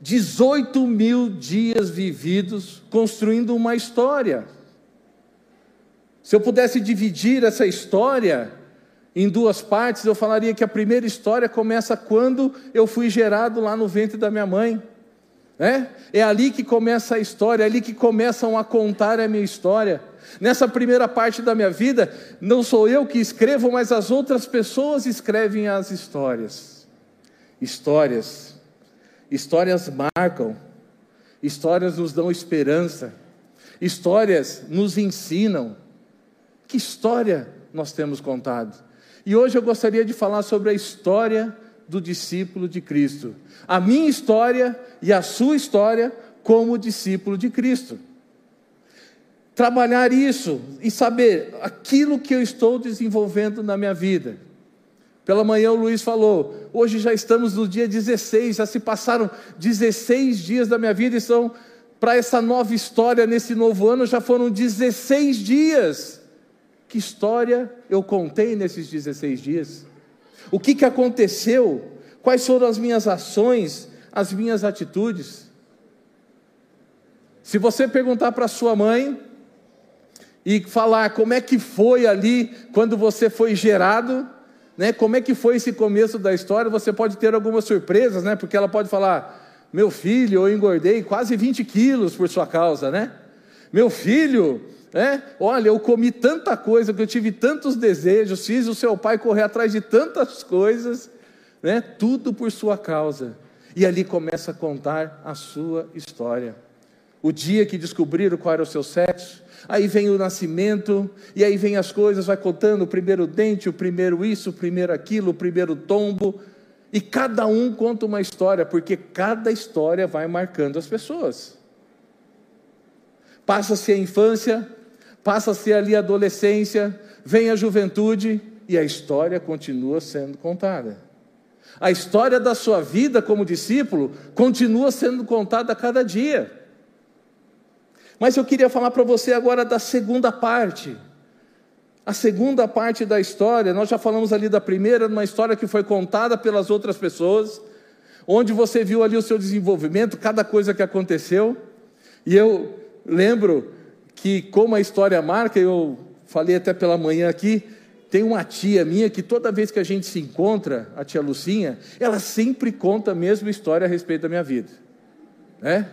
18 mil dias vividos construindo uma história. Se eu pudesse dividir essa história em duas partes, eu falaria que a primeira história começa quando eu fui gerado lá no ventre da minha mãe. É, é ali que começa a história, é ali que começam a contar a minha história. Nessa primeira parte da minha vida, não sou eu que escrevo, mas as outras pessoas escrevem as histórias. Histórias. Histórias marcam. Histórias nos dão esperança. Histórias nos ensinam. Que história nós temos contado? E hoje eu gostaria de falar sobre a história do discípulo de Cristo. A minha história e a sua história como discípulo de Cristo. Trabalhar isso e saber aquilo que eu estou desenvolvendo na minha vida. Pela manhã o Luiz falou, hoje já estamos no dia 16, já se passaram 16 dias da minha vida e são para essa nova história nesse novo ano já foram 16 dias. Que história eu contei nesses 16 dias? O que, que aconteceu? Quais foram as minhas ações, as minhas atitudes? Se você perguntar para sua mãe e falar como é que foi ali quando você foi gerado, né? Como é que foi esse começo da história? Você pode ter algumas surpresas, né? Porque ela pode falar: meu filho, eu engordei quase 20 quilos por sua causa, né? Meu filho, é? Olha, eu comi tanta coisa, que eu tive tantos desejos, fiz o seu pai correr atrás de tantas coisas, né? tudo por sua causa. E ali começa a contar a sua história. O dia que descobriram qual era o seu sexo, aí vem o nascimento, e aí vem as coisas, vai contando o primeiro dente, o primeiro isso, o primeiro aquilo, o primeiro tombo, e cada um conta uma história, porque cada história vai marcando as pessoas. Passa-se a infância, passa-se ali a adolescência, vem a juventude e a história continua sendo contada. A história da sua vida como discípulo continua sendo contada a cada dia. Mas eu queria falar para você agora da segunda parte. A segunda parte da história, nós já falamos ali da primeira, uma história que foi contada pelas outras pessoas, onde você viu ali o seu desenvolvimento, cada coisa que aconteceu. E eu lembro que, como a história marca, eu falei até pela manhã aqui, tem uma tia minha que toda vez que a gente se encontra, a tia Lucinha, ela sempre conta a mesma história a respeito da minha vida. Né?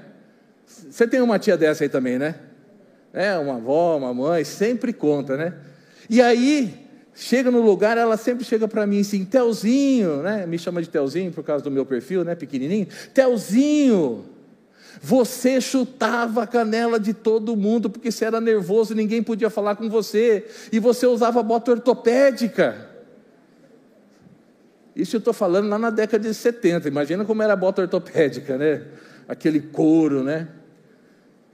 Você tem uma tia dessa aí também, né? É, uma avó, uma mãe, sempre conta, né? E aí, chega no lugar, ela sempre chega para mim assim, Telzinho, né? Me chama de Telzinho por causa do meu perfil, né? Pequenininho. Telzinho, você chutava a canela de todo mundo, porque você era nervoso, ninguém podia falar com você, e você usava bota ortopédica. Isso eu estou falando lá na década de 70, imagina como era a bota ortopédica, né? Aquele couro, né?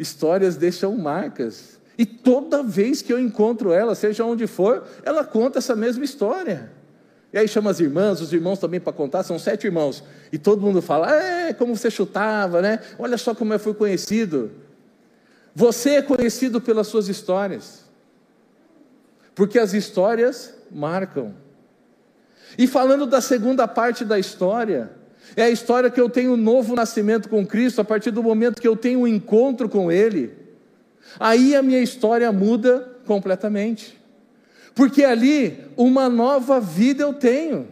Histórias deixam marcas. E toda vez que eu encontro ela, seja onde for, ela conta essa mesma história. E aí chama as irmãs, os irmãos também para contar, são sete irmãos. E todo mundo fala, é, como você chutava, né? Olha só como eu fui conhecido. Você é conhecido pelas suas histórias. Porque as histórias marcam. E falando da segunda parte da história, é a história que eu tenho um novo nascimento com Cristo, a partir do momento que eu tenho um encontro com Ele. Aí a minha história muda completamente porque ali uma nova vida eu tenho.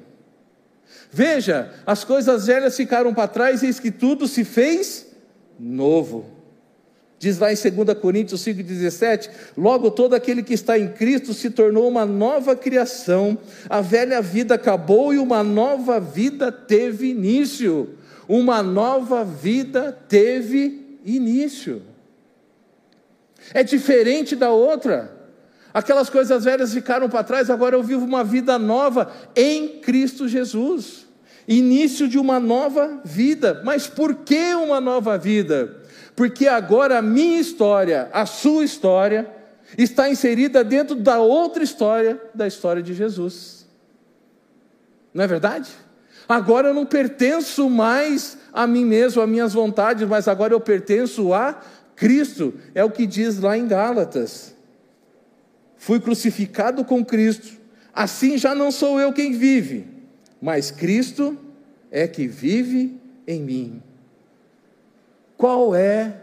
Veja, as coisas velhas ficaram para trás eis que tudo se fez novo. Diz lá em 2 Coríntios 5,17: Logo todo aquele que está em Cristo se tornou uma nova criação, a velha vida acabou e uma nova vida teve início. Uma nova vida teve início. É diferente da outra. Aquelas coisas velhas ficaram para trás, agora eu vivo uma vida nova em Cristo Jesus. Início de uma nova vida. Mas por que uma nova vida? Porque agora a minha história, a sua história, está inserida dentro da outra história, da história de Jesus. Não é verdade? Agora eu não pertenço mais a mim mesmo, a minhas vontades, mas agora eu pertenço a Cristo. É o que diz lá em Gálatas fui crucificado com Cristo, assim já não sou eu quem vive, mas Cristo é que vive em mim. Qual é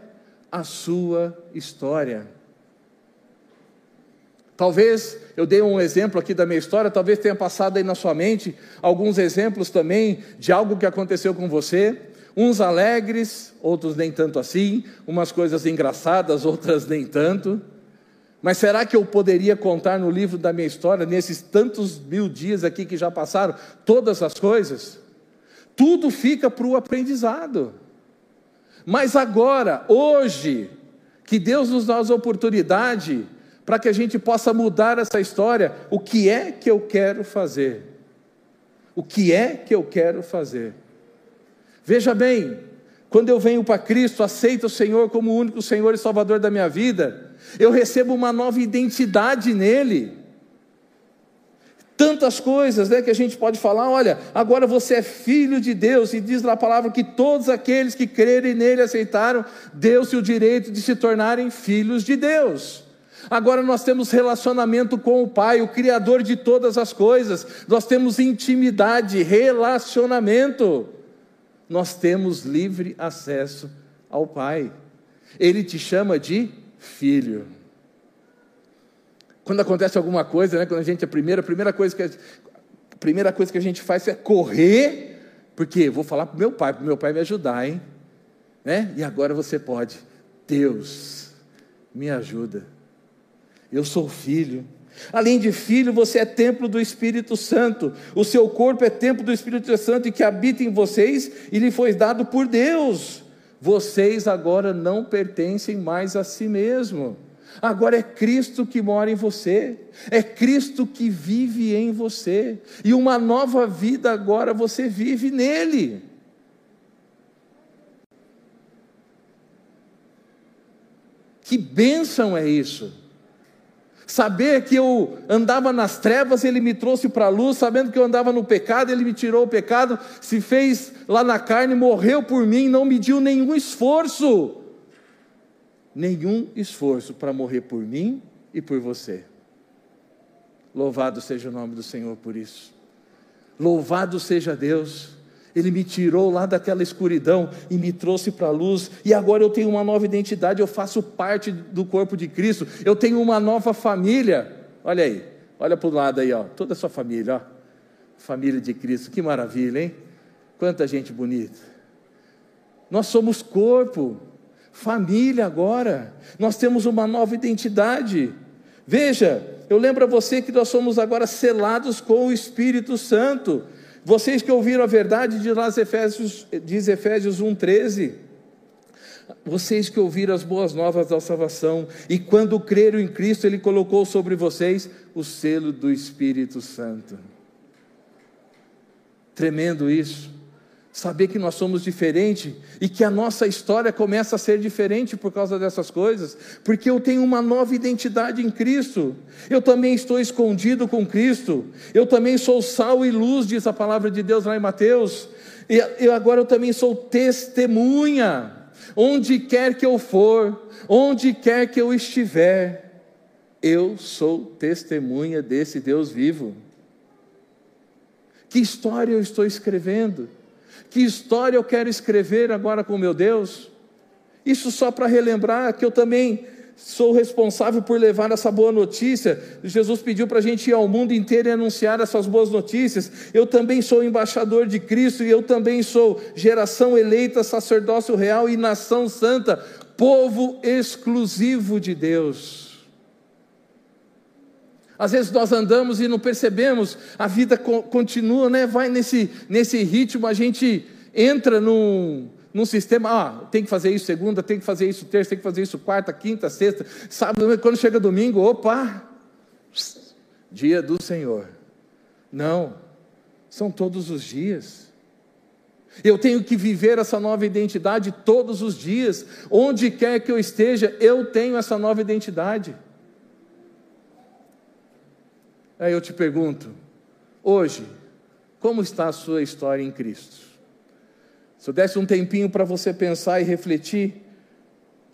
a sua história? Talvez eu dei um exemplo aqui da minha história, talvez tenha passado aí na sua mente alguns exemplos também de algo que aconteceu com você, uns alegres, outros nem tanto assim, umas coisas engraçadas, outras nem tanto. Mas será que eu poderia contar no livro da minha história, nesses tantos mil dias aqui que já passaram, todas as coisas? Tudo fica para o aprendizado. Mas agora, hoje, que Deus nos dá a oportunidade para que a gente possa mudar essa história. O que é que eu quero fazer? O que é que eu quero fazer? Veja bem, quando eu venho para Cristo, aceito o Senhor como o único Senhor e Salvador da minha vida, eu recebo uma nova identidade nele. Tantas coisas né, que a gente pode falar, olha, agora você é filho de Deus, e diz na palavra que todos aqueles que crerem nele aceitaram, deu-se o direito de se tornarem filhos de Deus. Agora nós temos relacionamento com o Pai, o Criador de todas as coisas. Nós temos intimidade, relacionamento. Nós temos livre acesso ao Pai. Ele te chama de filho. Quando acontece alguma coisa, né, quando a gente é a primeira, a primeira coisa que a, primeira coisa que a gente faz é correr, porque vou falar para meu pai, para meu pai me ajudar, hein? Né? E agora você pode. Deus, me ajuda. Eu sou filho. Além de filho, você é templo do Espírito Santo. O seu corpo é templo do Espírito Santo e que habita em vocês e lhe foi dado por Deus. Vocês agora não pertencem mais a si mesmo. Agora é Cristo que mora em você, é Cristo que vive em você, e uma nova vida agora você vive nele. Que bênção é isso! Saber que eu andava nas trevas, Ele me trouxe para a luz. Sabendo que eu andava no pecado, Ele me tirou o pecado, se fez lá na carne, morreu por mim, não mediu nenhum esforço. Nenhum esforço para morrer por mim e por você. Louvado seja o nome do Senhor por isso. Louvado seja Deus ele me tirou lá daquela escuridão e me trouxe para a luz, e agora eu tenho uma nova identidade, eu faço parte do corpo de Cristo, eu tenho uma nova família. Olha aí, olha para o lado aí, ó, toda a sua família, ó. Família de Cristo, que maravilha, hein? Quanta gente bonita. Nós somos corpo, família agora, nós temos uma nova identidade. Veja, eu lembro a você que nós somos agora selados com o Espírito Santo. Vocês que ouviram a verdade, diz lá Efésios, diz Efésios 1,13. Vocês que ouviram as boas novas da salvação, e quando creram em Cristo, Ele colocou sobre vocês o selo do Espírito Santo. Tremendo isso saber que nós somos diferentes e que a nossa história começa a ser diferente por causa dessas coisas, porque eu tenho uma nova identidade em Cristo, eu também estou escondido com Cristo, eu também sou sal e luz, diz a palavra de Deus lá em Mateus, e eu, agora eu também sou testemunha, onde quer que eu for, onde quer que eu estiver, eu sou testemunha desse Deus vivo. Que história eu estou escrevendo? Que história eu quero escrever agora com meu Deus? Isso só para relembrar que eu também sou responsável por levar essa boa notícia. Jesus pediu para a gente ir ao mundo inteiro e anunciar essas boas notícias. Eu também sou embaixador de Cristo e eu também sou geração eleita, sacerdócio real e nação santa, povo exclusivo de Deus. Às vezes nós andamos e não percebemos, a vida continua, né? vai nesse, nesse ritmo, a gente entra num, num sistema, ah, tem que fazer isso segunda, tem que fazer isso terça, tem que fazer isso quarta, quinta, sexta, sábado, quando chega domingo, opa, dia do Senhor. Não, são todos os dias. Eu tenho que viver essa nova identidade todos os dias, onde quer que eu esteja, eu tenho essa nova identidade. Aí eu te pergunto, hoje, como está a sua história em Cristo? Se eu desse um tempinho para você pensar e refletir,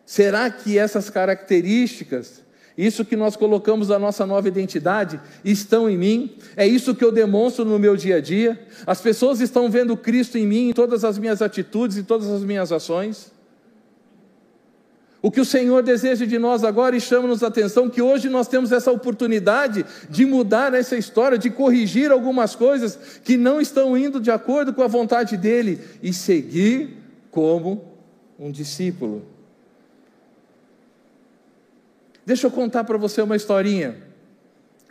será que essas características, isso que nós colocamos da nossa nova identidade, estão em mim? É isso que eu demonstro no meu dia a dia? As pessoas estão vendo Cristo em mim, em todas as minhas atitudes e todas as minhas ações? O que o Senhor deseja de nós agora e chama-nos a atenção que hoje nós temos essa oportunidade de mudar essa história, de corrigir algumas coisas que não estão indo de acordo com a vontade dele e seguir como um discípulo. Deixa eu contar para você uma historinha,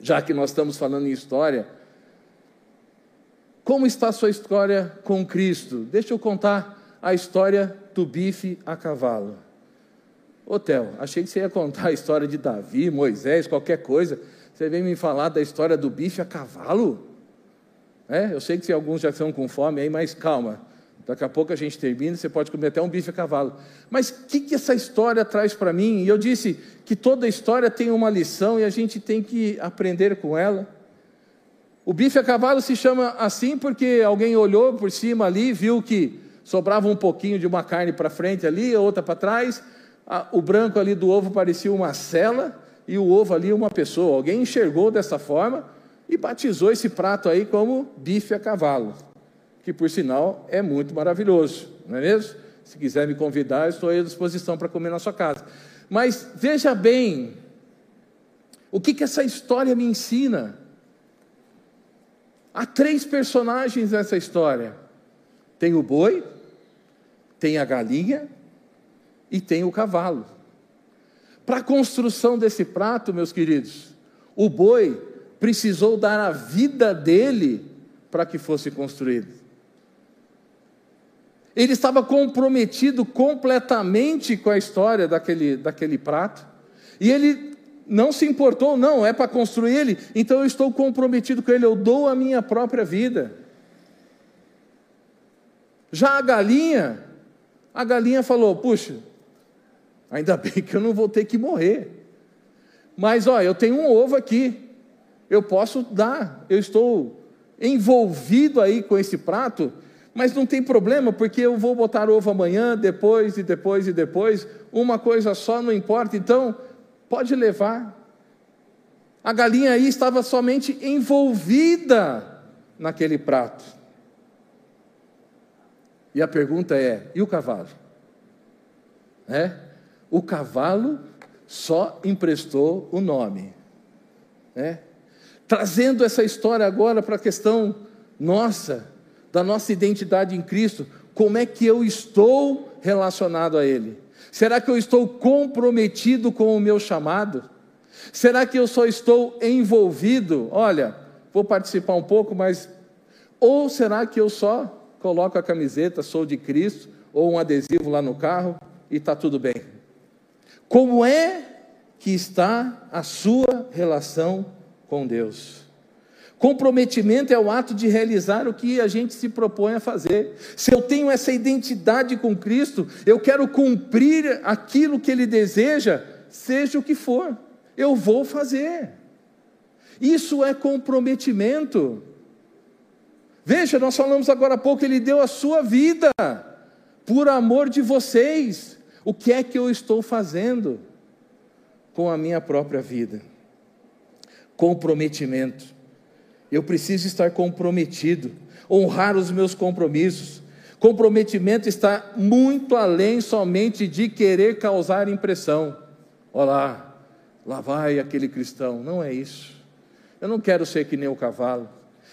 já que nós estamos falando em história. Como está a sua história com Cristo? Deixa eu contar a história do bife a cavalo. Hotel, achei que você ia contar a história de Davi, Moisés, qualquer coisa. Você vem me falar da história do bife a cavalo? É, eu sei que alguns já estão com fome aí, mas calma. Daqui a pouco a gente termina, você pode comer até um bife a cavalo. Mas o que, que essa história traz para mim? E eu disse que toda história tem uma lição e a gente tem que aprender com ela. O bife a cavalo se chama assim porque alguém olhou por cima ali, viu que sobrava um pouquinho de uma carne para frente ali, outra para trás, o branco ali do ovo parecia uma cela e o ovo ali uma pessoa. Alguém enxergou dessa forma e batizou esse prato aí como bife a cavalo, que por sinal é muito maravilhoso, não é mesmo? Se quiser me convidar, estou à disposição para comer na sua casa. Mas veja bem, o que, que essa história me ensina? Há três personagens nessa história: tem o boi, tem a galinha e tem o cavalo. Para a construção desse prato, meus queridos, o boi precisou dar a vida dele para que fosse construído. Ele estava comprometido completamente com a história daquele, daquele prato, e ele não se importou, não, é para construir ele, então eu estou comprometido com ele, eu dou a minha própria vida. Já a galinha, a galinha falou: puxa, Ainda bem que eu não vou ter que morrer. Mas, olha, eu tenho um ovo aqui. Eu posso dar. Eu estou envolvido aí com esse prato, mas não tem problema, porque eu vou botar ovo amanhã, depois e depois e depois. Uma coisa só não importa. Então, pode levar. A galinha aí estava somente envolvida naquele prato. E a pergunta é: e o cavalo? É? O cavalo só emprestou o nome. Né? Trazendo essa história agora para a questão nossa, da nossa identidade em Cristo, como é que eu estou relacionado a Ele? Será que eu estou comprometido com o meu chamado? Será que eu só estou envolvido? Olha, vou participar um pouco, mas. Ou será que eu só coloco a camiseta, sou de Cristo, ou um adesivo lá no carro e está tudo bem? Como é que está a sua relação com Deus? Comprometimento é o ato de realizar o que a gente se propõe a fazer. Se eu tenho essa identidade com Cristo, eu quero cumprir aquilo que Ele deseja, seja o que for, eu vou fazer. Isso é comprometimento. Veja, nós falamos agora há pouco, Ele deu a sua vida por amor de vocês. O que é que eu estou fazendo com a minha própria vida? Comprometimento. Eu preciso estar comprometido, honrar os meus compromissos. Comprometimento está muito além somente de querer causar impressão. Olá, lá vai aquele cristão. Não é isso. Eu não quero ser que nem o cavalo.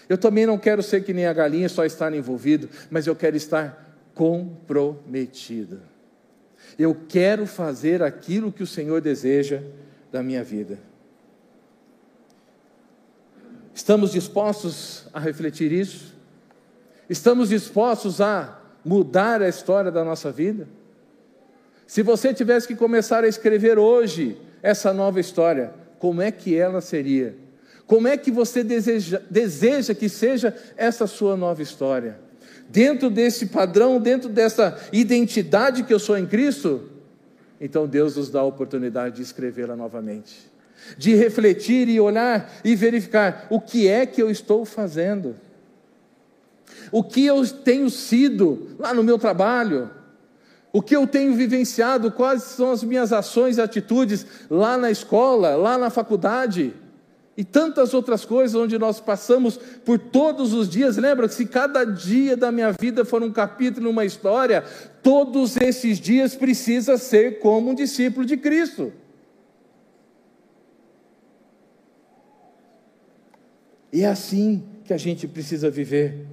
Eu também não quero ser que nem a galinha, só estar envolvido, mas eu quero estar comprometido. Eu quero fazer aquilo que o Senhor deseja da minha vida. Estamos dispostos a refletir isso? Estamos dispostos a mudar a história da nossa vida? Se você tivesse que começar a escrever hoje essa nova história, como é que ela seria? Como é que você deseja, deseja que seja essa sua nova história? Dentro desse padrão, dentro dessa identidade que eu sou em Cristo, então Deus nos dá a oportunidade de escrevê-la novamente, de refletir e olhar e verificar o que é que eu estou fazendo, o que eu tenho sido lá no meu trabalho, o que eu tenho vivenciado, quais são as minhas ações e atitudes lá na escola, lá na faculdade. E tantas outras coisas onde nós passamos por todos os dias. Lembra que se cada dia da minha vida for um capítulo, uma história, todos esses dias precisa ser como um discípulo de Cristo. E é assim que a gente precisa viver.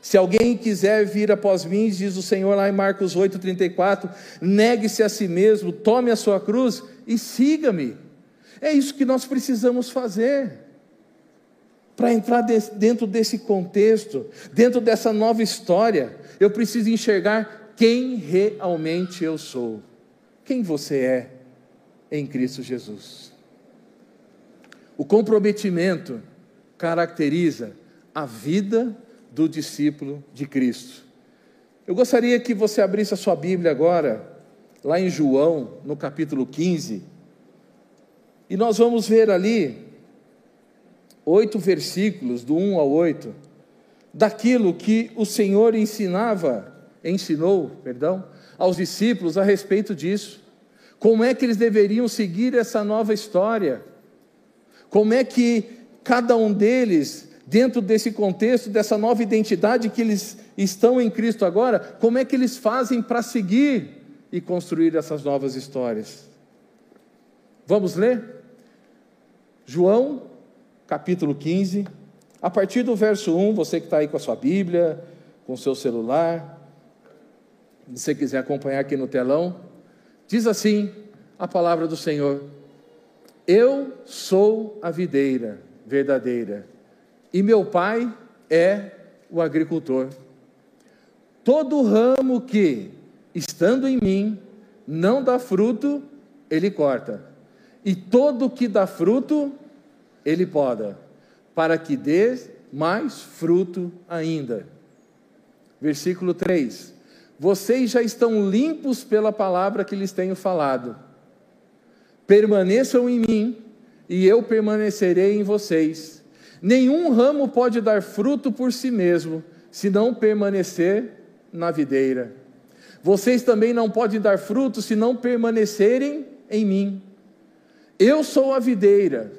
Se alguém quiser vir após mim, diz o Senhor lá em Marcos 8,34, negue-se a si mesmo, tome a sua cruz e siga-me. É isso que nós precisamos fazer. Para entrar dentro desse contexto, dentro dessa nova história, eu preciso enxergar quem realmente eu sou. Quem você é em Cristo Jesus. O comprometimento caracteriza a vida do discípulo de Cristo. Eu gostaria que você abrisse a sua Bíblia agora, lá em João, no capítulo 15, e nós vamos ver ali oito versículos, do 1 ao 8, daquilo que o Senhor ensinava, ensinou, perdão, aos discípulos a respeito disso. Como é que eles deveriam seguir essa nova história? Como é que cada um deles, dentro desse contexto, dessa nova identidade que eles estão em Cristo agora, como é que eles fazem para seguir e construir essas novas histórias? Vamos ler? João, capítulo 15, a partir do verso 1, você que está aí com a sua Bíblia, com o seu celular, se você quiser acompanhar aqui no telão, diz assim a palavra do Senhor: Eu sou a videira verdadeira, e meu pai é o agricultor. Todo ramo que, estando em mim, não dá fruto, ele corta e todo que dá fruto, ele poda, para que dê mais fruto ainda. Versículo 3: Vocês já estão limpos pela palavra que lhes tenho falado. Permaneçam em mim, e eu permanecerei em vocês. Nenhum ramo pode dar fruto por si mesmo, se não permanecer na videira. Vocês também não podem dar fruto se não permanecerem em mim. Eu sou a videira,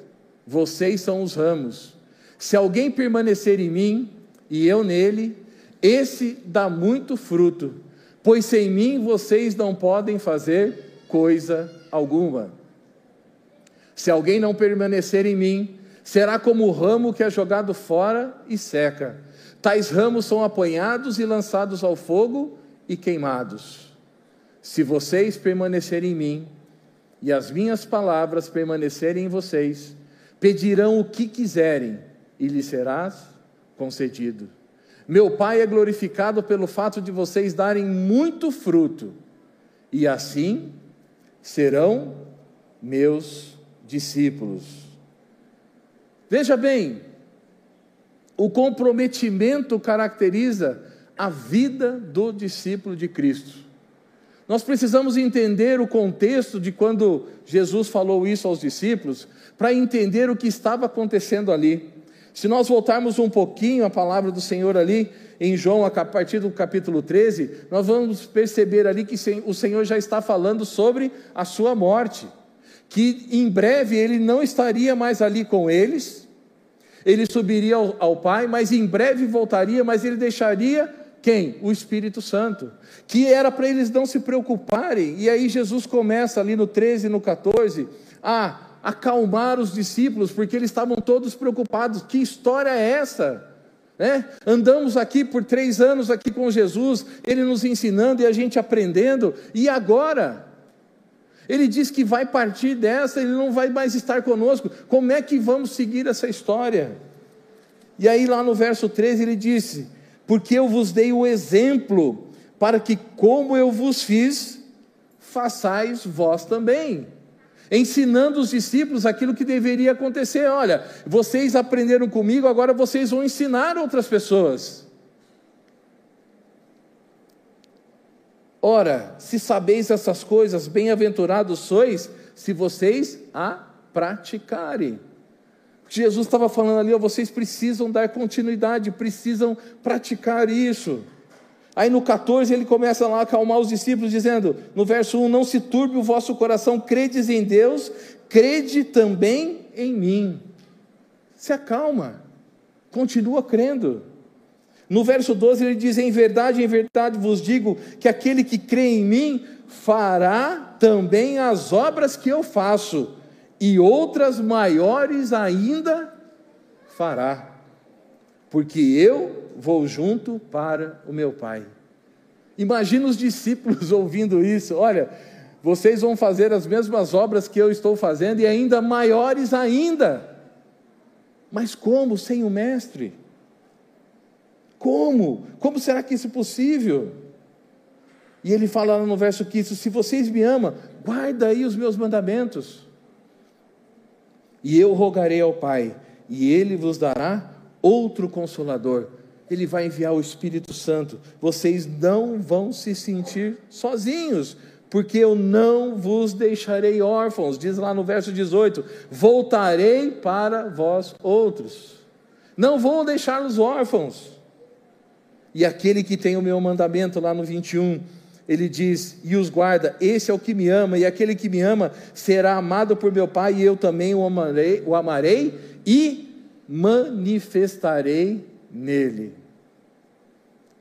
vocês são os ramos. Se alguém permanecer em mim e eu nele, esse dá muito fruto, pois sem mim vocês não podem fazer coisa alguma. Se alguém não permanecer em mim, será como o ramo que é jogado fora e seca. Tais ramos são apanhados e lançados ao fogo e queimados. Se vocês permanecerem em mim, e as minhas palavras permanecerem em vocês, pedirão o que quiserem e lhes será concedido. Meu Pai é glorificado pelo fato de vocês darem muito fruto, e assim serão meus discípulos. Veja bem, o comprometimento caracteriza a vida do discípulo de Cristo. Nós precisamos entender o contexto de quando Jesus falou isso aos discípulos, para entender o que estava acontecendo ali. Se nós voltarmos um pouquinho a palavra do Senhor ali, em João, a partir do capítulo 13, nós vamos perceber ali que o Senhor já está falando sobre a sua morte, que em breve ele não estaria mais ali com eles, ele subiria ao, ao Pai, mas em breve voltaria, mas ele deixaria quem? O Espírito Santo. Que era para eles não se preocuparem. E aí Jesus começa ali no 13 e no 14 a acalmar os discípulos, porque eles estavam todos preocupados. Que história é essa? É? Andamos aqui por três anos aqui com Jesus, Ele nos ensinando e a gente aprendendo, e agora? Ele diz que vai partir dessa, Ele não vai mais estar conosco. Como é que vamos seguir essa história? E aí, lá no verso 13, ele disse: porque eu vos dei o exemplo, para que, como eu vos fiz, façais vós também. Ensinando os discípulos aquilo que deveria acontecer. Olha, vocês aprenderam comigo, agora vocês vão ensinar outras pessoas. Ora, se sabeis essas coisas, bem-aventurados sois, se vocês a praticarem. Jesus estava falando ali, ó, vocês precisam dar continuidade, precisam praticar isso. Aí no 14 ele começa lá a acalmar os discípulos, dizendo, no verso 1: Não se turbe o vosso coração, credes em Deus, crede também em mim. se acalma, continua crendo. No verso 12 ele diz: Em verdade, em verdade vos digo que aquele que crê em mim fará também as obras que eu faço, e outras maiores ainda fará, porque eu vou junto para o meu Pai. Imagina os discípulos ouvindo isso: olha, vocês vão fazer as mesmas obras que eu estou fazendo e ainda maiores ainda. Mas como sem o Mestre? Como? Como será que isso é possível? E ele fala no verso 15: Se vocês me amam, guarda aí os meus mandamentos. E eu rogarei ao Pai, e ele vos dará outro consolador. Ele vai enviar o Espírito Santo. Vocês não vão se sentir sozinhos, porque eu não vos deixarei órfãos, diz lá no verso 18: voltarei para vós outros. Não vou deixar-los órfãos. E aquele que tem o meu mandamento, lá no 21, ele diz: E os guarda, esse é o que me ama, e aquele que me ama será amado por meu Pai, e eu também o amarei, o amarei e manifestarei nele.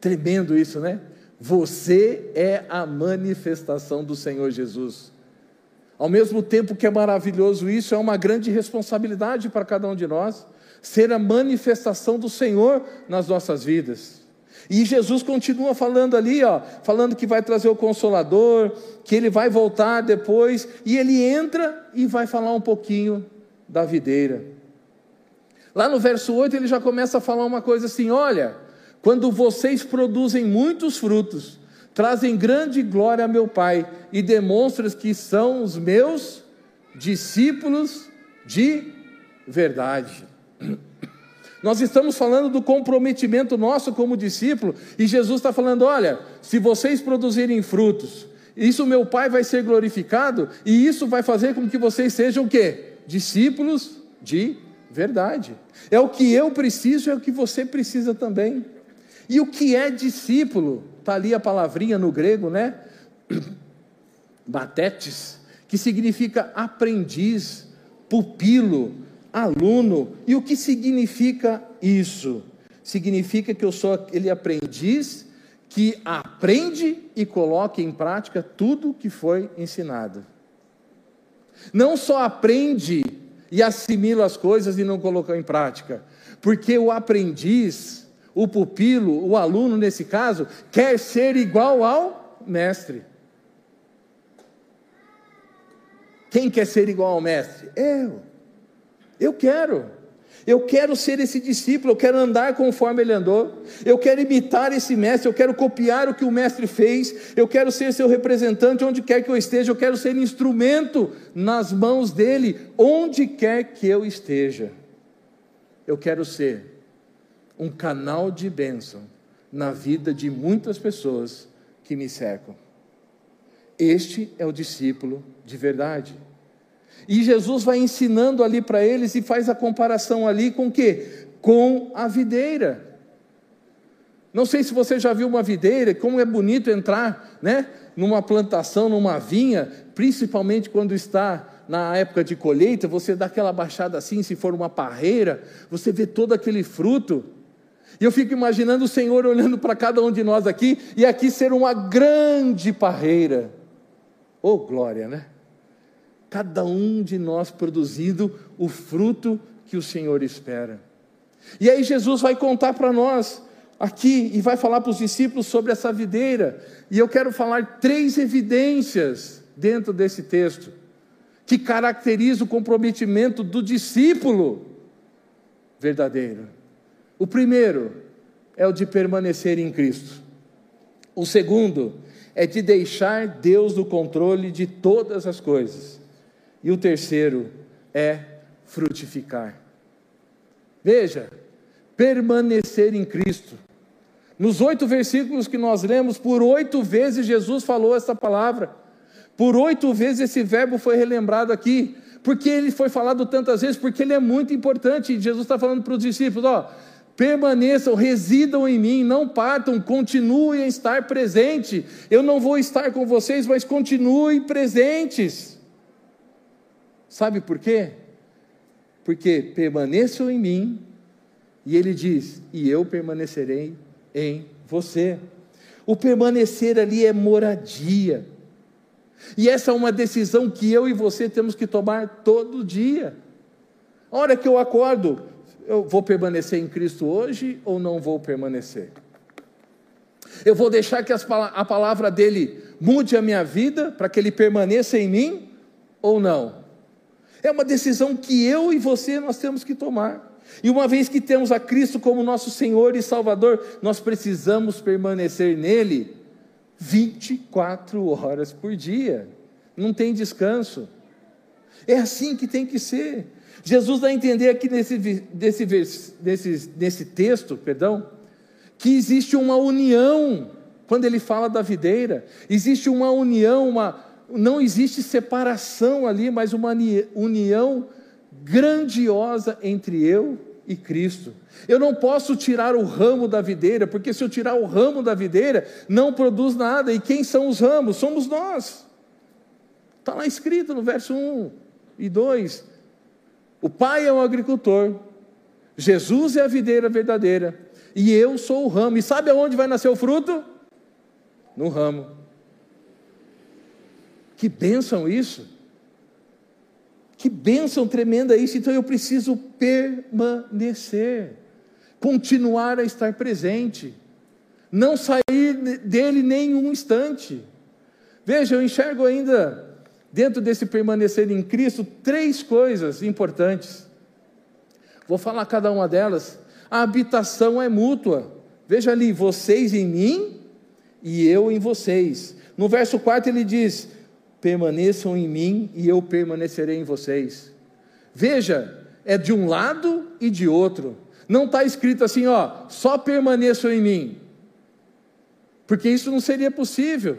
Tremendo isso, né? Você é a manifestação do Senhor Jesus. Ao mesmo tempo que é maravilhoso isso, é uma grande responsabilidade para cada um de nós ser a manifestação do Senhor nas nossas vidas. E Jesus continua falando ali, ó, falando que vai trazer o consolador, que ele vai voltar depois, e ele entra e vai falar um pouquinho da videira. Lá no verso 8 ele já começa a falar uma coisa assim: olha, quando vocês produzem muitos frutos, trazem grande glória a meu Pai e demonstram que são os meus discípulos de verdade. Nós estamos falando do comprometimento nosso como discípulo, e Jesus está falando: olha, se vocês produzirem frutos, isso meu Pai vai ser glorificado, e isso vai fazer com que vocês sejam o quê? Discípulos de verdade. É o que eu preciso, é o que você precisa também. E o que é discípulo? Está ali a palavrinha no grego, né? Batetes, que significa aprendiz, pupilo, aluno. E o que significa isso? Significa que eu sou aquele aprendiz que aprende e coloca em prática tudo que foi ensinado. Não só aprende e assimila as coisas e não colocou em prática, porque o aprendiz, o pupilo, o aluno nesse caso, quer ser igual ao mestre. Quem quer ser igual ao mestre? Eu. Eu quero. Eu quero ser esse discípulo, eu quero andar conforme ele andou, eu quero imitar esse mestre, eu quero copiar o que o mestre fez, eu quero ser seu representante onde quer que eu esteja, eu quero ser instrumento nas mãos dele, onde quer que eu esteja. Eu quero ser um canal de bênção na vida de muitas pessoas que me cercam. Este é o discípulo de verdade. E Jesus vai ensinando ali para eles e faz a comparação ali com o quê? Com a videira. Não sei se você já viu uma videira, como é bonito entrar, né, numa plantação, numa vinha, principalmente quando está na época de colheita, você dá aquela baixada assim, se for uma parreira, você vê todo aquele fruto. E eu fico imaginando o Senhor olhando para cada um de nós aqui, e aqui ser uma grande parreira. Oh, glória, né? Cada um de nós produzindo o fruto que o Senhor espera. E aí Jesus vai contar para nós aqui e vai falar para os discípulos sobre essa videira. E eu quero falar três evidências dentro desse texto que caracteriza o comprometimento do discípulo verdadeiro. O primeiro é o de permanecer em Cristo. O segundo é de deixar Deus no controle de todas as coisas. E o terceiro é frutificar. Veja, permanecer em Cristo. Nos oito versículos que nós lemos, por oito vezes Jesus falou essa palavra. Por oito vezes esse verbo foi relembrado aqui. Porque ele foi falado tantas vezes? Porque ele é muito importante. Jesus está falando para os discípulos: ó, permaneçam, residam em mim, não partam, continuem a estar presente. Eu não vou estar com vocês, mas continuem presentes. Sabe por quê? Porque permaneçam em mim, e ele diz: e eu permanecerei em você. O permanecer ali é moradia. E essa é uma decisão que eu e você temos que tomar todo dia. A hora que eu acordo, eu vou permanecer em Cristo hoje ou não vou permanecer? Eu vou deixar que a palavra dele mude a minha vida para que ele permaneça em mim ou não? É uma decisão que eu e você nós temos que tomar. E uma vez que temos a Cristo como nosso Senhor e Salvador, nós precisamos permanecer nele 24 horas por dia. Não tem descanso. É assim que tem que ser. Jesus dá a entender aqui nesse, nesse, nesse, nesse texto, perdão, que existe uma união, quando ele fala da videira, existe uma união, uma, não existe separação ali, mas uma união grandiosa entre eu e Cristo. Eu não posso tirar o ramo da videira, porque se eu tirar o ramo da videira, não produz nada. E quem são os ramos? Somos nós. Está lá escrito no verso 1 e 2. O Pai é um agricultor, Jesus é a videira verdadeira, e eu sou o ramo. E sabe aonde vai nascer o fruto? No ramo. Que bênção isso! Que bênção tremenda isso! Então eu preciso permanecer, continuar a estar presente, não sair dele nem um instante. Veja, eu enxergo ainda dentro desse permanecer em Cristo, três coisas importantes. Vou falar cada uma delas. A habitação é mútua. Veja ali, vocês em mim e eu em vocês. No verso 4 ele diz: permaneçam em mim e eu permanecerei em vocês. Veja, é de um lado e de outro. Não está escrito assim, ó, só permaneçam em mim. Porque isso não seria possível.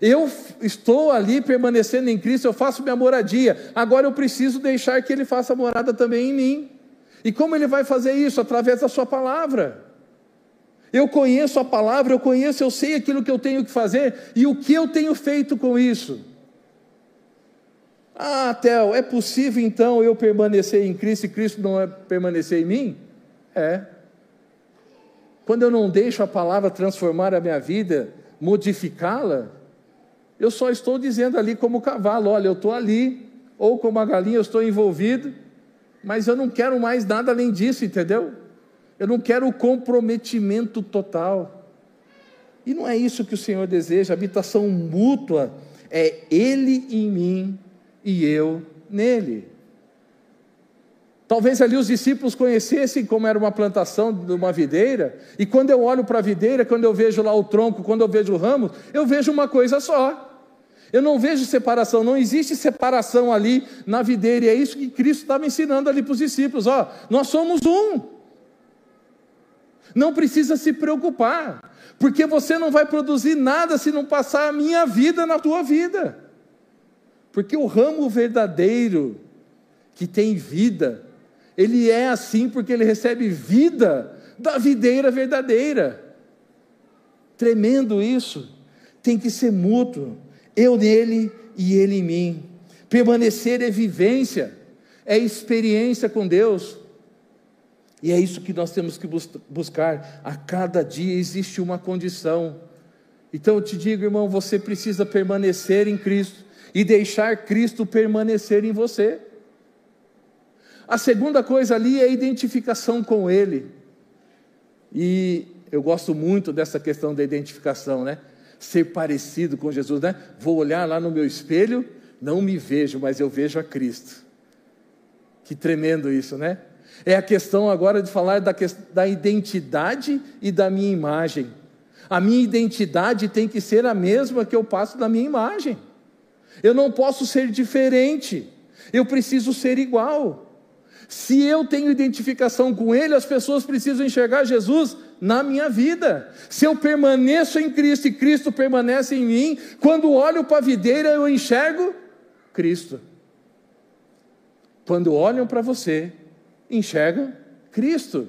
Eu estou ali permanecendo em Cristo, eu faço minha moradia. Agora eu preciso deixar que Ele faça morada também em mim. E como Ele vai fazer isso? Através da Sua palavra. Eu conheço a palavra, eu conheço, eu sei aquilo que eu tenho que fazer e o que eu tenho feito com isso. Ah, Theo, é possível então eu permanecer em Cristo e Cristo não é permanecer em mim? É. Quando eu não deixo a palavra transformar a minha vida, modificá-la, eu só estou dizendo ali como cavalo: olha, eu estou ali, ou como a galinha, eu estou envolvido, mas eu não quero mais nada além disso, entendeu? Eu não quero o comprometimento total. E não é isso que o Senhor deseja, habitação mútua é Ele em mim e eu nele. Talvez ali os discípulos conhecessem como era uma plantação de uma videira, e quando eu olho para a videira, quando eu vejo lá o tronco, quando eu vejo o ramo, eu vejo uma coisa só. Eu não vejo separação, não existe separação ali na videira, e é isso que Cristo estava ensinando ali para os discípulos: ó, nós somos um. Não precisa se preocupar, porque você não vai produzir nada se não passar a minha vida na tua vida. Porque o ramo verdadeiro, que tem vida, ele é assim porque ele recebe vida da videira verdadeira. Tremendo isso. Tem que ser mútuo. Eu nele e ele em mim. Permanecer é vivência, é experiência com Deus. E é isso que nós temos que buscar. A cada dia existe uma condição. Então eu te digo, irmão, você precisa permanecer em Cristo e deixar Cristo permanecer em você. A segunda coisa ali é a identificação com Ele. E eu gosto muito dessa questão da identificação, né? Ser parecido com Jesus, né? Vou olhar lá no meu espelho, não me vejo, mas eu vejo a Cristo. Que tremendo isso, né? É a questão agora de falar da, da identidade e da minha imagem. A minha identidade tem que ser a mesma que eu passo da minha imagem. Eu não posso ser diferente. Eu preciso ser igual. Se eu tenho identificação com Ele, as pessoas precisam enxergar Jesus na minha vida. Se eu permaneço em Cristo e Cristo permanece em mim, quando olho para a videira, eu enxergo Cristo. Quando olham para você, enxergam Cristo.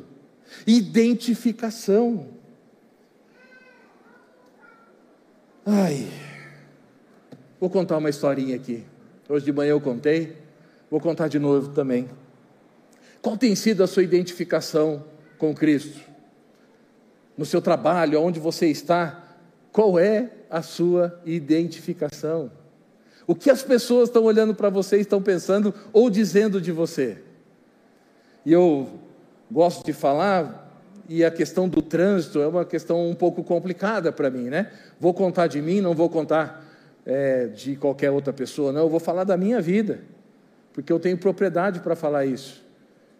Identificação. Ai, vou contar uma historinha aqui. Hoje de manhã eu contei, vou contar de novo também. Qual tem sido a sua identificação com Cristo? No seu trabalho, onde você está, qual é a sua identificação? O que as pessoas estão olhando para você, estão pensando ou dizendo de você? E eu gosto de falar, e a questão do trânsito é uma questão um pouco complicada para mim, né? Vou contar de mim, não vou contar é, de qualquer outra pessoa, não, eu vou falar da minha vida, porque eu tenho propriedade para falar isso.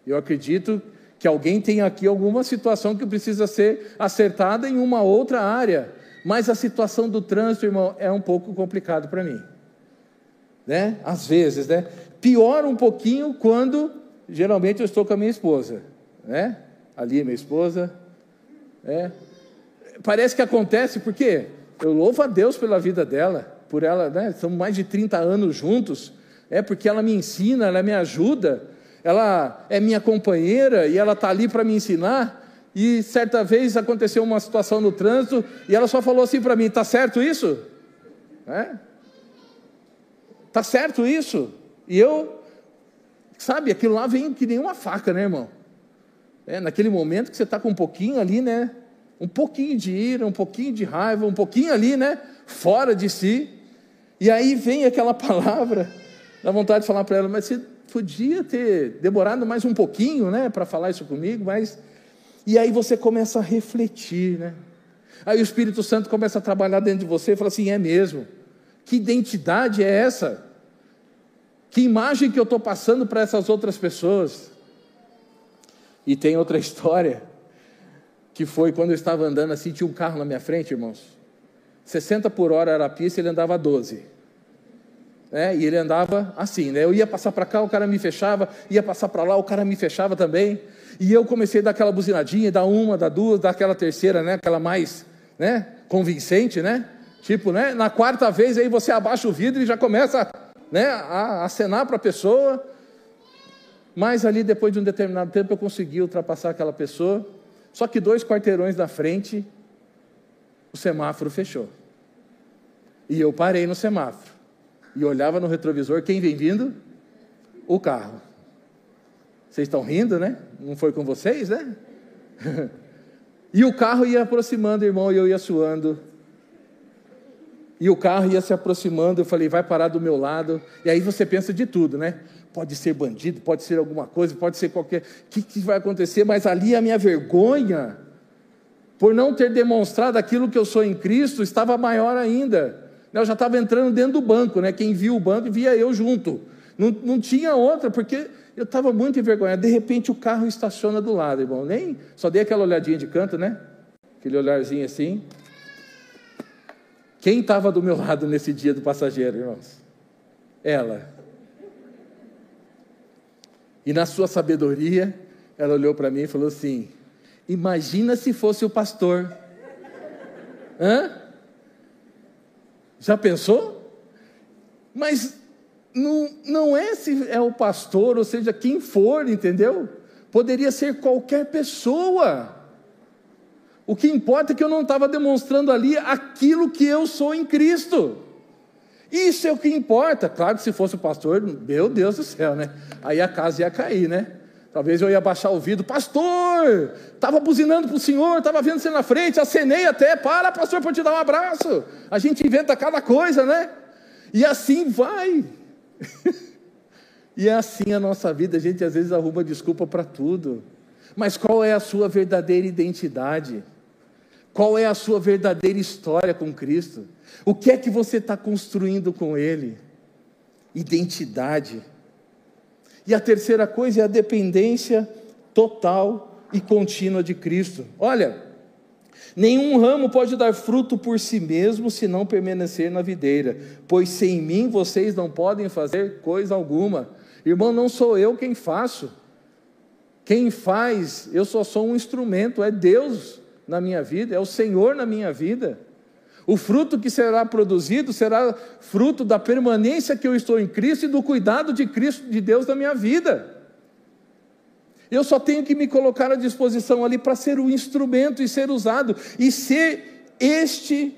Eu acredito que alguém tem aqui alguma situação que precisa ser acertada em uma outra área, mas a situação do trânsito, irmão, é um pouco complicado para mim, né? Às vezes, né? Piora um pouquinho quando geralmente eu estou com a minha esposa, né? Ali, minha esposa, é. Parece que acontece porque eu louvo a Deus pela vida dela por ela, né? Estamos mais de 30 anos juntos, é porque ela me ensina, ela me ajuda, ela é minha companheira e ela está ali para me ensinar. E certa vez aconteceu uma situação no trânsito e ela só falou assim para mim: "Tá certo isso?" É? Tá certo isso? E eu, sabe, aquilo lá vem que nem uma faca, né, irmão? É, naquele momento que você está com um pouquinho ali, né? Um pouquinho de ira, um pouquinho de raiva, um pouquinho ali, né? Fora de si. E aí vem aquela palavra, dá vontade de falar para ela, mas você podia ter demorado mais um pouquinho, né, para falar isso comigo, mas. E aí você começa a refletir, né? Aí o Espírito Santo começa a trabalhar dentro de você e fala assim: é mesmo. Que identidade é essa? Que imagem que eu estou passando para essas outras pessoas? E tem outra história, que foi quando eu estava andando assim, tinha um carro na minha frente, irmãos. 60 por hora era a pista, ele andava 12. É, e ele andava assim, né? Eu ia passar para cá, o cara me fechava, ia passar para lá, o cara me fechava também. E eu comecei a dar aquela buzinadinha, dar uma, dar duas, dar aquela terceira, né? Aquela mais, né? Convincente, né? Tipo, né? Na quarta vez aí você abaixa o vidro e já começa, né? A acenar para a pessoa. Mas ali depois de um determinado tempo eu consegui ultrapassar aquela pessoa. Só que dois quarteirões da frente o semáforo fechou. E eu parei no semáforo. E olhava no retrovisor, quem vem vindo? O carro. Vocês estão rindo, né? Não foi com vocês, né? e o carro ia aproximando, irmão, e eu ia suando. E o carro ia se aproximando, eu falei, vai parar do meu lado. E aí você pensa de tudo, né? Pode ser bandido, pode ser alguma coisa, pode ser qualquer. O que, que vai acontecer? Mas ali a minha vergonha por não ter demonstrado aquilo que eu sou em Cristo, estava maior ainda. Eu já estava entrando dentro do banco, né? Quem viu o banco via eu junto. Não, não tinha outra, porque eu estava muito envergonhado. De repente o carro estaciona do lado, irmão. Nem só dei aquela olhadinha de canto, né? Aquele olharzinho assim. Quem estava do meu lado nesse dia do passageiro, irmãos? Ela. E na sua sabedoria, ela olhou para mim e falou assim: Imagina se fosse o pastor. Hã? Já pensou? Mas não, não é se é o pastor, ou seja, quem for, entendeu? Poderia ser qualquer pessoa. O que importa é que eu não estava demonstrando ali aquilo que eu sou em Cristo. Isso é o que importa. Claro que se fosse o pastor, meu Deus do céu, né? Aí a casa ia cair, né? Talvez eu ia baixar o vidro, pastor, estava buzinando para o senhor, estava vendo você na frente, acenei até, para, pastor, para te dar um abraço. A gente inventa cada coisa, né? E assim vai. e é assim a nossa vida, a gente às vezes arruma desculpa para tudo. Mas qual é a sua verdadeira identidade? Qual é a sua verdadeira história com Cristo? O que é que você está construindo com Ele? Identidade. E a terceira coisa é a dependência total e contínua de Cristo. Olha, nenhum ramo pode dar fruto por si mesmo se não permanecer na videira, pois sem mim vocês não podem fazer coisa alguma. Irmão, não sou eu quem faço. Quem faz, eu só sou um instrumento, é Deus na minha vida, é o Senhor na minha vida. O fruto que será produzido será fruto da permanência que eu estou em Cristo e do cuidado de Cristo, de Deus na minha vida. Eu só tenho que me colocar à disposição ali para ser o instrumento e ser usado e ser este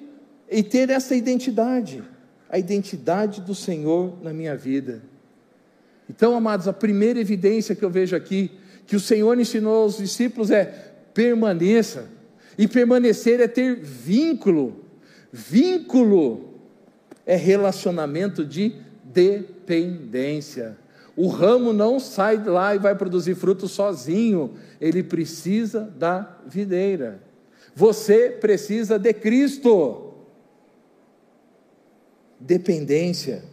e ter essa identidade, a identidade do Senhor na minha vida. Então, amados, a primeira evidência que eu vejo aqui que o Senhor ensinou aos discípulos é permaneça. E permanecer é ter vínculo. Vínculo é relacionamento de dependência. O ramo não sai lá e vai produzir fruto sozinho, ele precisa da videira. Você precisa de Cristo. Dependência.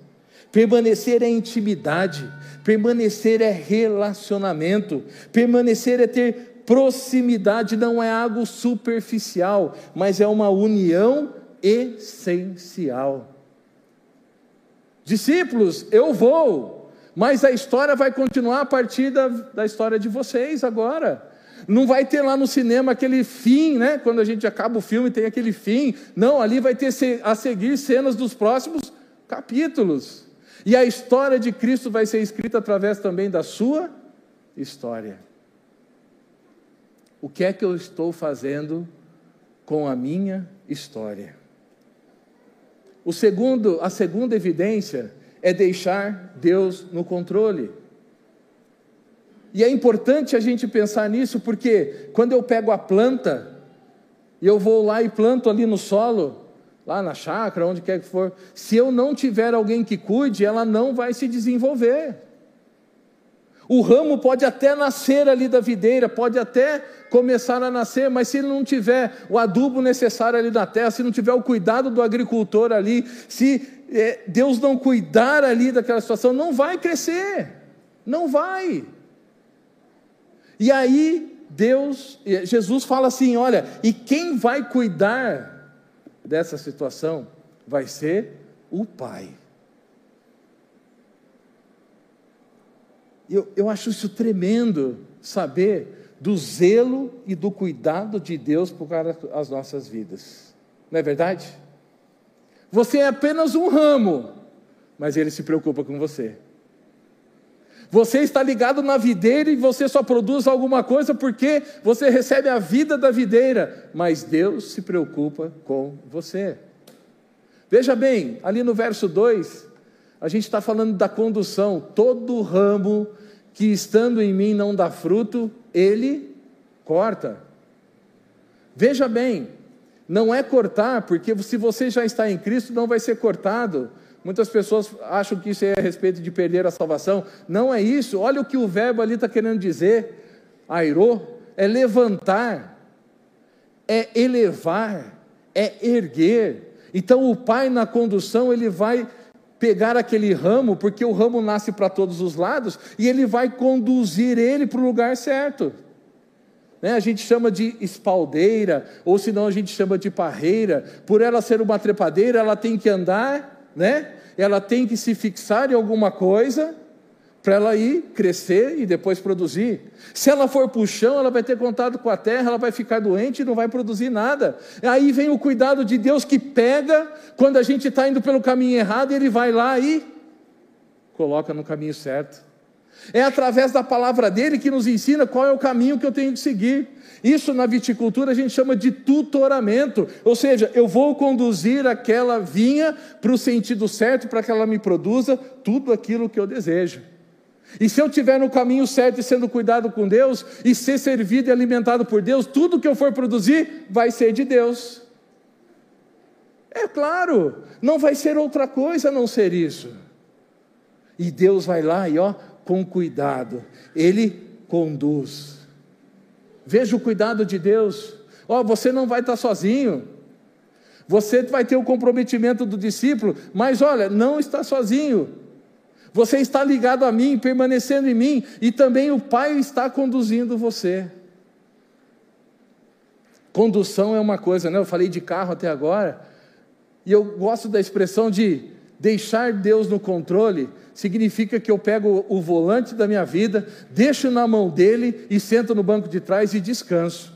Permanecer é intimidade, permanecer é relacionamento, permanecer é ter proximidade, não é algo superficial, mas é uma união essencial. Discípulos, eu vou, mas a história vai continuar a partir da, da história de vocês agora. Não vai ter lá no cinema aquele fim, né? Quando a gente acaba o filme tem aquele fim. Não, ali vai ter a seguir cenas dos próximos capítulos. E a história de Cristo vai ser escrita através também da sua história. O que é que eu estou fazendo com a minha história? O segundo, a segunda evidência é deixar Deus no controle. E é importante a gente pensar nisso, porque quando eu pego a planta e eu vou lá e planto ali no solo, lá na chácara, onde quer que for, se eu não tiver alguém que cuide, ela não vai se desenvolver. O ramo pode até nascer ali da videira, pode até começar a nascer, mas se não tiver o adubo necessário ali na terra, se não tiver o cuidado do agricultor ali, se é, Deus não cuidar ali daquela situação, não vai crescer, não vai. E aí Deus, Jesus fala assim: olha, e quem vai cuidar dessa situação vai ser o pai. Eu, eu acho isso tremendo, saber do zelo e do cuidado de Deus por as nossas vidas. Não é verdade? Você é apenas um ramo, mas Ele se preocupa com você. Você está ligado na videira e você só produz alguma coisa porque você recebe a vida da videira, mas Deus se preocupa com você. Veja bem, ali no verso 2, a gente está falando da condução. Todo ramo que estando em mim não dá fruto, ele corta. Veja bem, não é cortar, porque se você já está em Cristo, não vai ser cortado. Muitas pessoas acham que isso é a respeito de perder a salvação. Não é isso. Olha o que o verbo ali está querendo dizer. Airô é levantar, é elevar, é erguer. Então o pai na condução ele vai pegar aquele ramo, porque o ramo nasce para todos os lados, e ele vai conduzir ele para o lugar certo. Né? A gente chama de espaldeira, ou senão a gente chama de parreira. Por ela ser uma trepadeira, ela tem que andar né? Ela tem que se fixar em alguma coisa para ela ir crescer e depois produzir. Se ela for para o chão, ela vai ter contato com a terra, ela vai ficar doente e não vai produzir nada. Aí vem o cuidado de Deus que pega quando a gente está indo pelo caminho errado, ele vai lá e coloca no caminho certo. É através da palavra dele que nos ensina qual é o caminho que eu tenho que seguir. Isso na viticultura a gente chama de tutoramento, ou seja, eu vou conduzir aquela vinha para o sentido certo para que ela me produza tudo aquilo que eu desejo. E se eu estiver no caminho certo e sendo cuidado com Deus, e ser servido e alimentado por Deus, tudo que eu for produzir vai ser de Deus. É claro, não vai ser outra coisa a não ser isso. E Deus vai lá e ó, com cuidado, Ele conduz. Veja o cuidado de Deus. Ó, você não vai estar sozinho. Você vai ter o comprometimento do discípulo, mas olha, não está sozinho. Você está ligado a mim, permanecendo em mim, e também o Pai está conduzindo você. Condução é uma coisa, né? Eu falei de carro até agora, e eu gosto da expressão de deixar Deus no controle, significa que eu pego o volante da minha vida, deixo na mão dele e sento no banco de trás e descanso.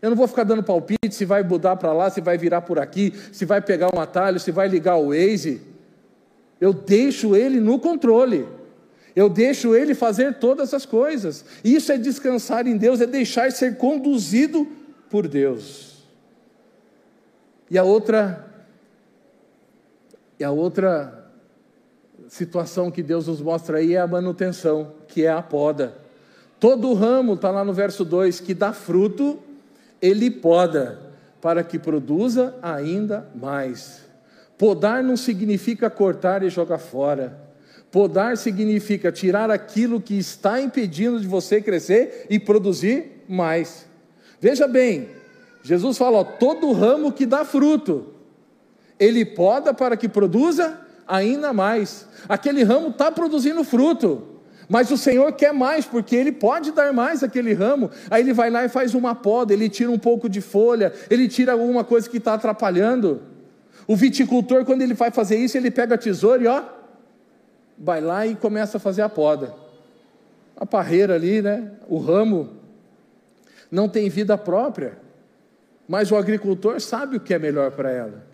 Eu não vou ficar dando palpite se vai mudar para lá, se vai virar por aqui, se vai pegar um atalho, se vai ligar o Waze. Eu deixo ele no controle. Eu deixo ele fazer todas as coisas. Isso é descansar em Deus, é deixar ser conduzido por Deus. E a outra e a outra situação que Deus nos mostra aí é a manutenção, que é a poda. Todo ramo, está lá no verso 2, que dá fruto, ele poda, para que produza ainda mais. Podar não significa cortar e jogar fora. Podar significa tirar aquilo que está impedindo de você crescer e produzir mais. Veja bem, Jesus fala: ó, todo ramo que dá fruto, ele poda para que produza ainda mais. Aquele ramo está produzindo fruto, mas o Senhor quer mais, porque Ele pode dar mais aquele ramo. Aí Ele vai lá e faz uma poda, Ele tira um pouco de folha, Ele tira alguma coisa que está atrapalhando. O viticultor, quando ele vai fazer isso, ele pega a tesoura e ó, vai lá e começa a fazer a poda. A parreira ali, né? O ramo não tem vida própria, mas o agricultor sabe o que é melhor para ela.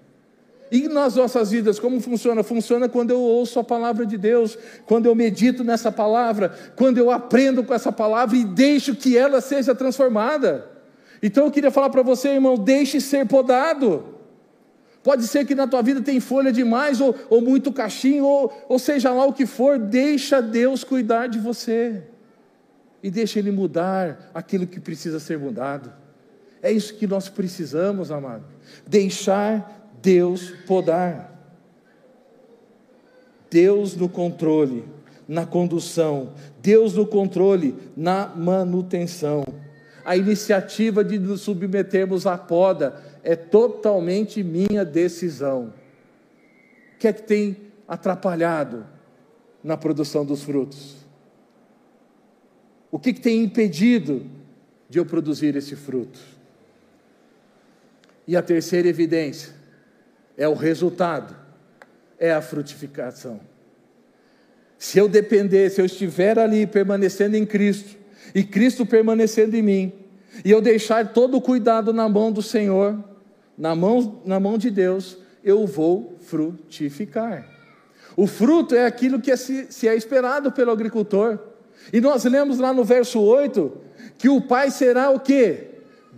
E nas nossas vidas, como funciona? Funciona quando eu ouço a palavra de Deus, quando eu medito nessa palavra, quando eu aprendo com essa palavra e deixo que ela seja transformada. Então eu queria falar para você, irmão, deixe ser podado. Pode ser que na tua vida tem folha demais, ou, ou muito cachinho, ou, ou seja lá o que for, deixa Deus cuidar de você. E deixa Ele mudar aquilo que precisa ser mudado. É isso que nós precisamos, amado. Deixar Deus podar. Deus no controle, na condução, Deus no controle, na manutenção. A iniciativa de nos submetermos à poda é totalmente minha decisão. O que é que tem atrapalhado na produção dos frutos? O que, que tem impedido de eu produzir esse fruto? E a terceira evidência é o resultado, é a frutificação. Se eu depender, se eu estiver ali permanecendo em Cristo, e Cristo permanecendo em mim, e eu deixar todo o cuidado na mão do Senhor, na mão, na mão de Deus, eu vou frutificar. O fruto é aquilo que é, se, se é esperado pelo agricultor. E nós lemos lá no verso 8 que o Pai será o que?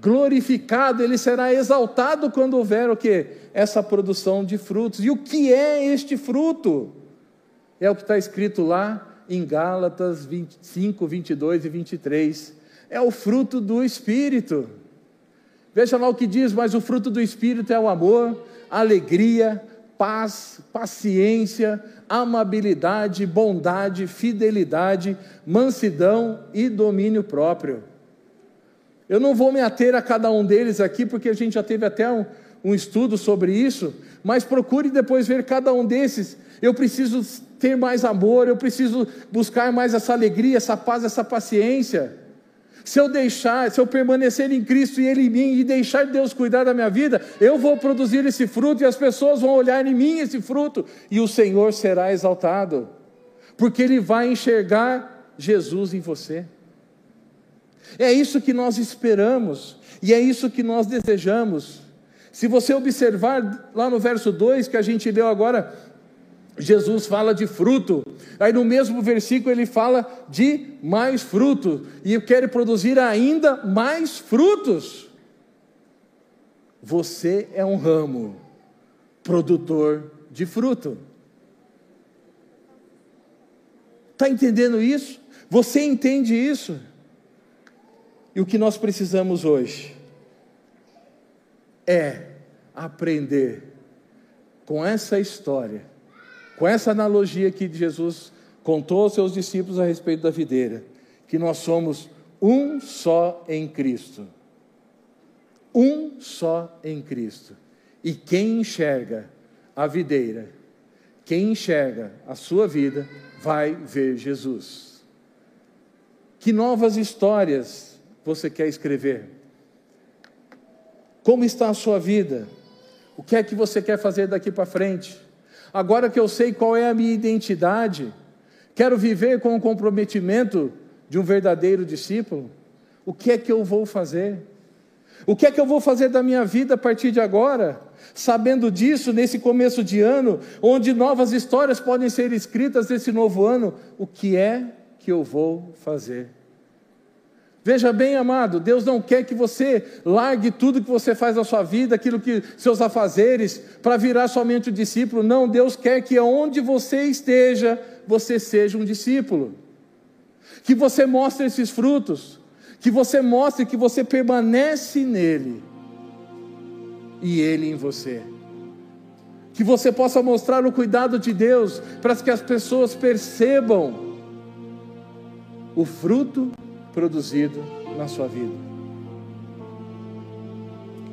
Glorificado, ele será exaltado quando houver o que? essa produção de frutos. E o que é este fruto? É o que está escrito lá em Gálatas 25, 22 e 23. É o fruto do Espírito. Veja lá o que diz, mas o fruto do Espírito é o amor, alegria, paz, paciência, amabilidade, bondade, fidelidade, mansidão e domínio próprio. Eu não vou me ater a cada um deles aqui, porque a gente já teve até um, um estudo sobre isso, mas procure depois ver cada um desses. Eu preciso ter mais amor, eu preciso buscar mais essa alegria, essa paz, essa paciência. Se eu deixar, se eu permanecer em Cristo e Ele em mim e deixar Deus cuidar da minha vida, eu vou produzir esse fruto e as pessoas vão olhar em mim esse fruto e o Senhor será exaltado, porque Ele vai enxergar Jesus em você. É isso que nós esperamos e é isso que nós desejamos. Se você observar lá no verso 2 que a gente leu agora, Jesus fala de fruto, aí no mesmo versículo ele fala de mais fruto, e quer produzir ainda mais frutos. Você é um ramo produtor de fruto. Está entendendo isso? Você entende isso? E o que nós precisamos hoje é aprender com essa história, com essa analogia que Jesus contou aos seus discípulos a respeito da videira, que nós somos um só em Cristo. Um só em Cristo. E quem enxerga a videira, quem enxerga a sua vida, vai ver Jesus. Que novas histórias você quer escrever? Como está a sua vida? O que é que você quer fazer daqui para frente? Agora que eu sei qual é a minha identidade, quero viver com o comprometimento de um verdadeiro discípulo. O que é que eu vou fazer? O que é que eu vou fazer da minha vida a partir de agora? Sabendo disso, nesse começo de ano, onde novas histórias podem ser escritas nesse novo ano, o que é que eu vou fazer? Veja bem, amado, Deus não quer que você largue tudo que você faz na sua vida, aquilo que seus afazeres, para virar somente um discípulo. Não, Deus quer que onde você esteja, você seja um discípulo. Que você mostre esses frutos, que você mostre que você permanece nele e ele em você. Que você possa mostrar o cuidado de Deus para que as pessoas percebam o fruto produzido na sua vida.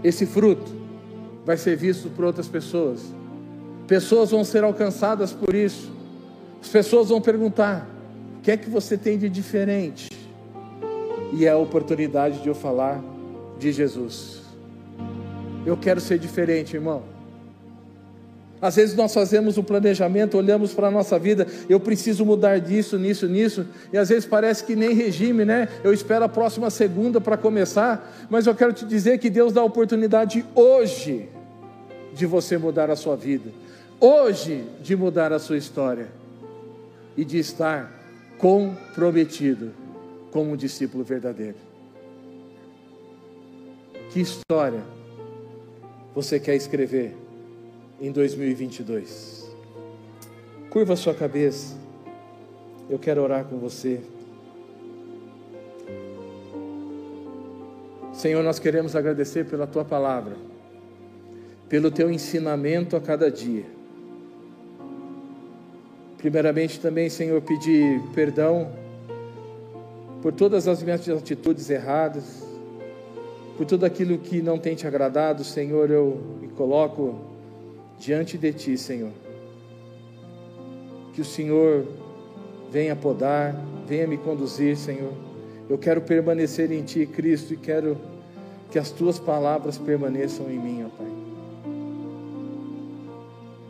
Esse fruto vai ser visto por outras pessoas. Pessoas vão ser alcançadas por isso. As pessoas vão perguntar: o que é que você tem de diferente? E é a oportunidade de eu falar de Jesus. Eu quero ser diferente, irmão. Às vezes nós fazemos o um planejamento, olhamos para a nossa vida, eu preciso mudar disso, nisso, nisso, e às vezes parece que nem regime, né? Eu espero a próxima segunda para começar, mas eu quero te dizer que Deus dá a oportunidade hoje de você mudar a sua vida, hoje de mudar a sua história e de estar comprometido como um discípulo verdadeiro. Que história você quer escrever? Em 2022. Curva sua cabeça. Eu quero orar com você. Senhor, nós queremos agradecer pela tua palavra, pelo teu ensinamento a cada dia. Primeiramente, também, Senhor, pedir perdão por todas as minhas atitudes erradas, por tudo aquilo que não tem te agradado, Senhor, eu me coloco diante de Ti, Senhor. Que o Senhor venha podar, venha me conduzir, Senhor. Eu quero permanecer em Ti, Cristo, e quero que as Tuas palavras permaneçam em mim, ó Pai.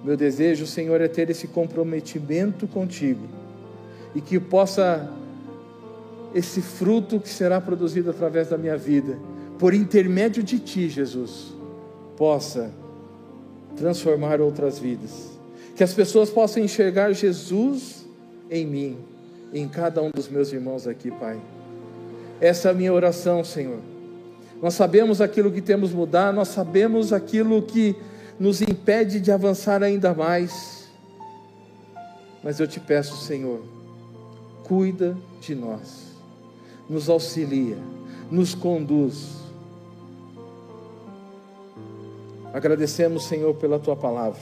Meu desejo, Senhor, é ter esse comprometimento contigo e que possa esse fruto que será produzido através da minha vida, por intermédio de Ti, Jesus, possa transformar outras vidas. Que as pessoas possam enxergar Jesus em mim, em cada um dos meus irmãos aqui, Pai. Essa é a minha oração, Senhor. Nós sabemos aquilo que temos mudar, nós sabemos aquilo que nos impede de avançar ainda mais. Mas eu te peço, Senhor, cuida de nós, nos auxilia, nos conduz Agradecemos, Senhor, pela tua palavra.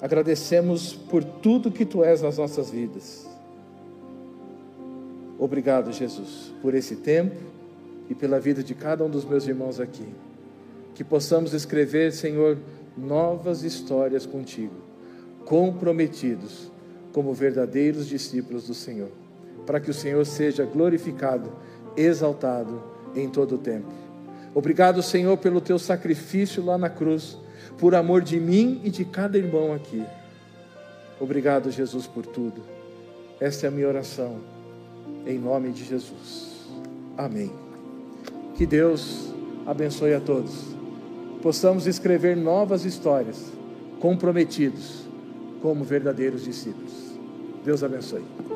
Agradecemos por tudo que tu és nas nossas vidas. Obrigado, Jesus, por esse tempo e pela vida de cada um dos meus irmãos aqui. Que possamos escrever, Senhor, novas histórias contigo, comprometidos como verdadeiros discípulos do Senhor, para que o Senhor seja glorificado, exaltado em todo o tempo. Obrigado, Senhor, pelo teu sacrifício lá na cruz, por amor de mim e de cada irmão aqui. Obrigado, Jesus, por tudo. Esta é a minha oração, em nome de Jesus. Amém. Que Deus abençoe a todos. Possamos escrever novas histórias, comprometidos como verdadeiros discípulos. Deus abençoe.